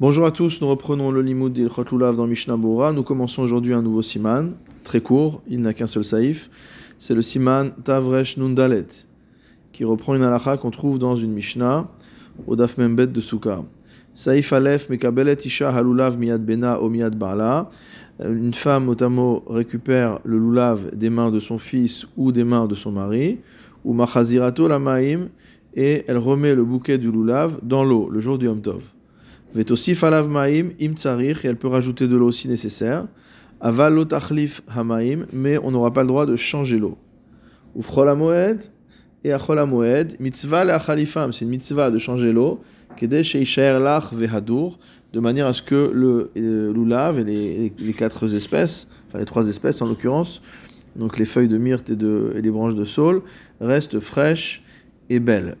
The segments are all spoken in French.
Bonjour à tous, nous reprenons le limoud d'Ilchot Lulav dans Mishnah Bora. Nous commençons aujourd'hui un nouveau siman, très court, il n'a qu'un seul saïf. C'est le siman Tavresh Nundalet, qui reprend une halakha qu'on trouve dans une Mishnah, au Daf Membet de Souka. Saïf Aleph Mekabelet Isha Halulav Miyad Bena O Miyad Bala. Une femme, notamment, récupère le lulav des mains de son fils ou des mains de son mari, ou Machazirato Lamaim, et elle remet le bouquet du lulav dans l'eau, le jour du Yom Tov. Vetosif alav ma'im im et elle peut rajouter de l'eau si nécessaire. Aval lo tachlif hamaim, mais on n'aura pas le droit de changer l'eau. Ufchol moed et achol moed, mitzvah le achalifam, c'est une mitzvah de changer l'eau, kede sheishaer lach vehadur, de manière à ce que le euh, lulav et les, quatre espèces, enfin les trois espèces en l'occurrence, donc les feuilles de myrte et, les branches de saule, restent fraîches et belles.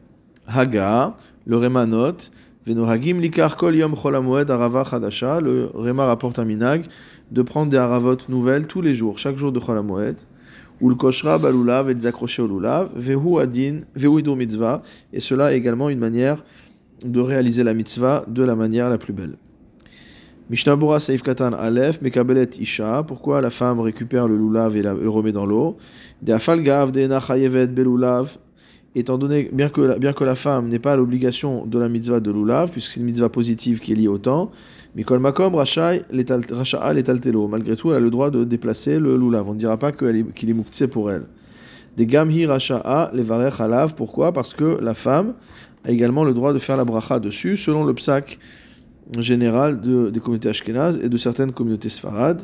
Haga, le remanot, Venohagim likar kol yom arava chadasha. Le Réma rapporte un minag de prendre des haravot nouvelles tous les jours, chaque jour de cholamoed. Ou le koshra balulav et les accrocher au lulav. Vehu adin, vehu mitzvah. Et cela est également une manière de réaliser la mitzvah de la manière la plus belle. Mishnah Bora Seif Katan Aleph, Mekabelet Isha, pourquoi la femme récupère le lulav et le remet dans l'eau? De afal gav de chayevet belulav, étant donné, bien que, la, femme n'ait pas l'obligation de la mitzvah de l'ulav, puisque c'est une mitzvah positive qui est liée au temps, Mikol Makom Racha'a l'étaltelo. Malgré tout, elle a le droit de déplacer le lulav. On ne dira pas qu'il est, qu pour elle. Des Gamhi Racha'a les Varech Halav. Pourquoi? Parce que la femme a également le droit de faire la bracha dessus, selon le psak général de, des communautés ashkénazes et de certaines communautés sfarades.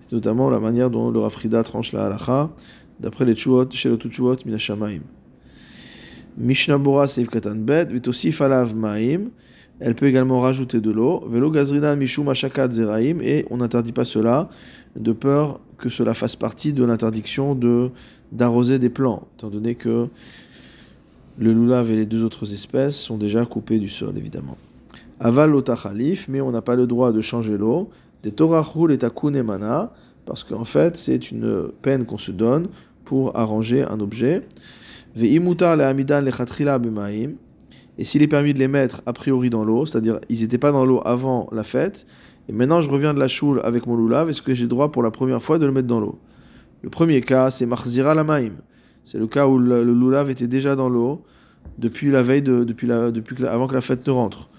C'est notamment la manière dont le Rafrida tranche la halacha, d'après les tchouot, chez le tchouot, minashamaim. Mishnah Bora Seif Katan Bet, Vitosif Alav Maim. Elle peut également rajouter de l'eau. Velo Gazrina Mishum Ashakat Zeraim. Et on n'interdit pas cela de peur que cela fasse partie de l'interdiction de d'arroser des plants, étant donné que le lulav et les deux autres espèces sont déjà coupés du sol, évidemment. Aval Khalif, mais on n'a pas le droit de changer l'eau. Des Torachul et Takunemana, parce qu'en fait, c'est une peine qu'on se donne pour arranger un objet. Et s'il est permis de les mettre a priori dans l'eau, c'est-à-dire ils n'étaient pas dans l'eau avant la fête, et maintenant je reviens de la choule avec mon lulav, est-ce que j'ai droit pour la première fois de le mettre dans l'eau? Le premier cas, c'est marzira la. C'est le cas où le, le lulav était déjà dans l'eau depuis la veille, de, depuis, la, depuis que, avant que la fête ne rentre.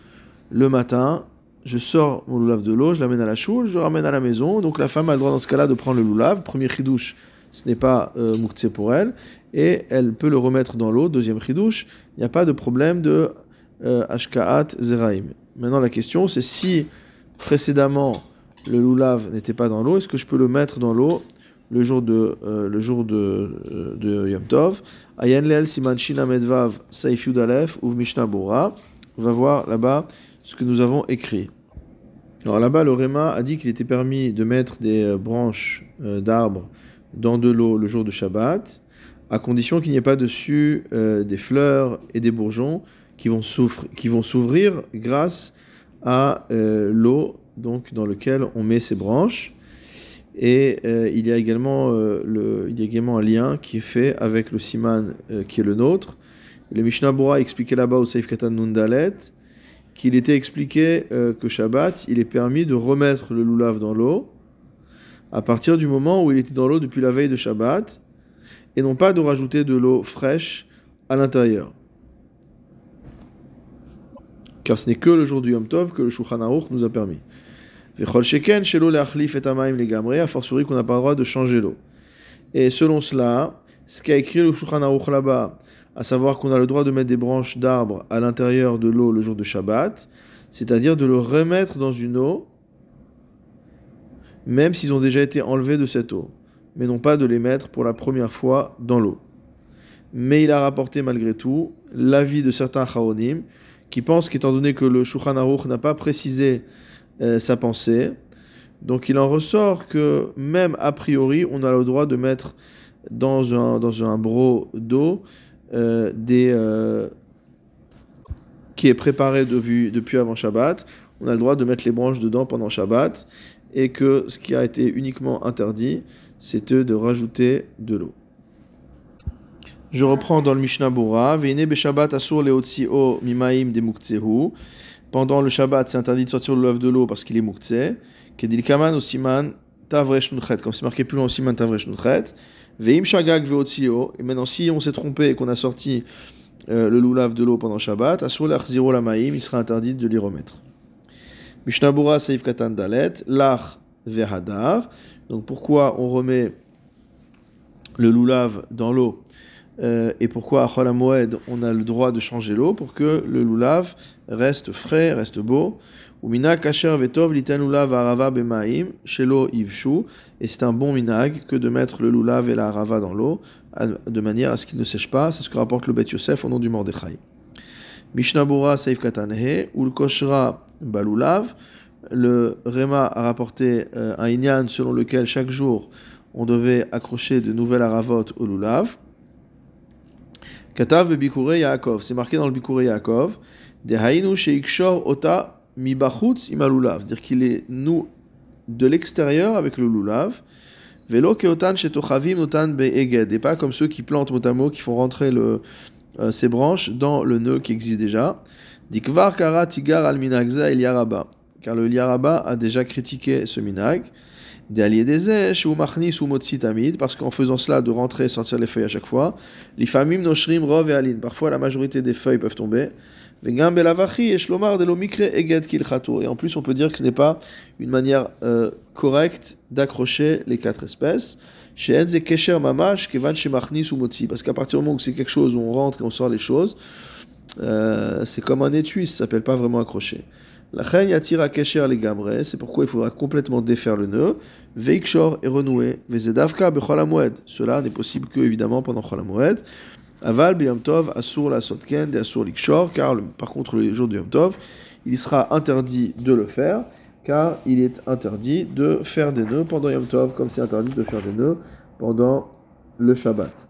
Le matin, je sors mon lulav de l'eau, je l'amène à la choule, je le ramène à la maison. Donc la femme a le droit dans ce cas-là de prendre le lulav, premier chidouche ce n'est pas euh, pour elle, et elle peut le remettre dans l'eau, deuxième chidouche, il n'y a pas de problème de euh, ashkaat zeraim. Maintenant la question c'est si précédemment le lulav n'était pas dans l'eau, est-ce que je peux le mettre dans l'eau le jour de, euh, le jour de, euh, de Yom Tov? Leel siman shina medvav saif yudalef uv mishnah bora. On va voir là-bas ce que nous avons écrit. Alors là-bas, le Réma a dit qu'il était permis de mettre des euh, branches d'arbres dans de l'eau le jour de Shabbat, à condition qu'il n'y ait pas dessus euh, des fleurs et des bourgeons qui vont, s'ouvrir grâce à euh, l'eau donc dans lequel on met ces branches. Et euh, il, y a également, le, il y a également un lien qui est fait avec le siman qui est le nôtre. Le Mishnah Bora expliquait là-bas au Seif Katan Nundalet qu'il était expliqué que Shabbat, il est permis de remettre le lulav dans l'eau à partir du moment où il était dans l'eau depuis la veille de Shabbat, et non pas de rajouter de l'eau fraîche à l'intérieur. Car ce n'est que le jour du Yom Tov que le Shulchan Aruch nous a permis. Vechol sheken shelo leachlif et amaim legamre, a fortiori qu'on n'a pas le droit de changer l'eau. Et selon cela, ce qu'a écrit le Shulchan Aruch là-bas, à savoir qu'on a le droit de mettre des branches d'arbres à l'intérieur de l'eau le jour de Shabbat, c'est-à-dire de le remettre dans une eau même s'ils ont déjà été enlevés de cette eau, mais non pas de les mettre pour la première fois dans l'eau. Mais il a rapporté malgré tout l'avis de certains chaonim qui pensent qu'étant donné que le Shulchan Aruch n'a pas précisé euh, sa pensée, donc il en ressort que même a priori, on a le droit de mettre dans un, dans un bro d'eau euh, euh, qui est préparé depuis avant Shabbat. On a le droit de mettre les branches dedans pendant Shabbat et que ce qui a été uniquement interdit, c'était de rajouter de l'eau. Je reprends dans le Mishnah Bora. Veine beshabbat asur leotzio mimaim demuktehu. pendant le Shabbat, c'est interdit de sortir le lulav de l'eau parce qu'il est mouktsé. Kedil kaman au siman tavresh comme c'est marqué plus loin au siman tavresh nunchet. Veim shagag veotzio. Et maintenant, si on s'est trompé et qu'on a sorti euh, le lulav de l'eau pendant Shabbat, asur l'achziro la maïm, il sera interdit de l'y remettre. Mishnabura saif katan dalet, lach vehadar. Donc pourquoi on remet le lulav dans l'eau euh, et pourquoi à Chol on a le droit de changer l'eau pour que le lulav reste frais, reste beau? Umina kasher vetov litan lulav arava bemaim shelo ivshu et c'est un bon minag que de mettre le lulav et la arava dans l'eau de manière à ce qu'il ne sèche pas. C'est ce que rapporte le Bet Yosef au nom du Mordechai. Mishnabura saif katanhe ul koshra balulav. Le Rema a rapporté euh, un inyan selon lequel chaque jour on devait accrocher de nouvelles aravot au lulav. Katav bebikure Yaakov, c'est marqué dans le Bikure Yaakov, de hainu sheikshor ota mibachutz imalulav, dire qu'il est nous de l'extérieur avec le lulav, velo keotan shetochavim notan beeged, et pas comme ceux qui plantent motamo, qui font rentrer le, euh, ces branches dans le nœud qui existe déjà. Dikvar kara al minagza el yaraba, car le yaraba a déjà critiqué ce minag ou parce qu'en faisant cela, de rentrer et sortir les feuilles à chaque fois, les famim noshrim rov et alin, parfois la majorité des feuilles peuvent tomber. Et en plus, on peut dire que ce n'est pas une manière euh, correcte d'accrocher les quatre espèces. Parce qu'à partir du moment où c'est quelque chose où on rentre et on sort les choses, euh, c'est comme un étui, ça s'appelle pas vraiment accrocher. La attire kesher les gamres, c'est pourquoi il faudra complètement défaire le nœud, veikshor et renouer, vezedavka becholamoued. Cela n'est possible que évidemment pendant cholamoued. Aval biyom tov asur la sotken et asur likshor, car par contre le jour du yom tov, il sera interdit de le faire, car il est interdit de faire des nœuds pendant yom tov, comme c'est interdit de faire des nœuds pendant le Shabbat.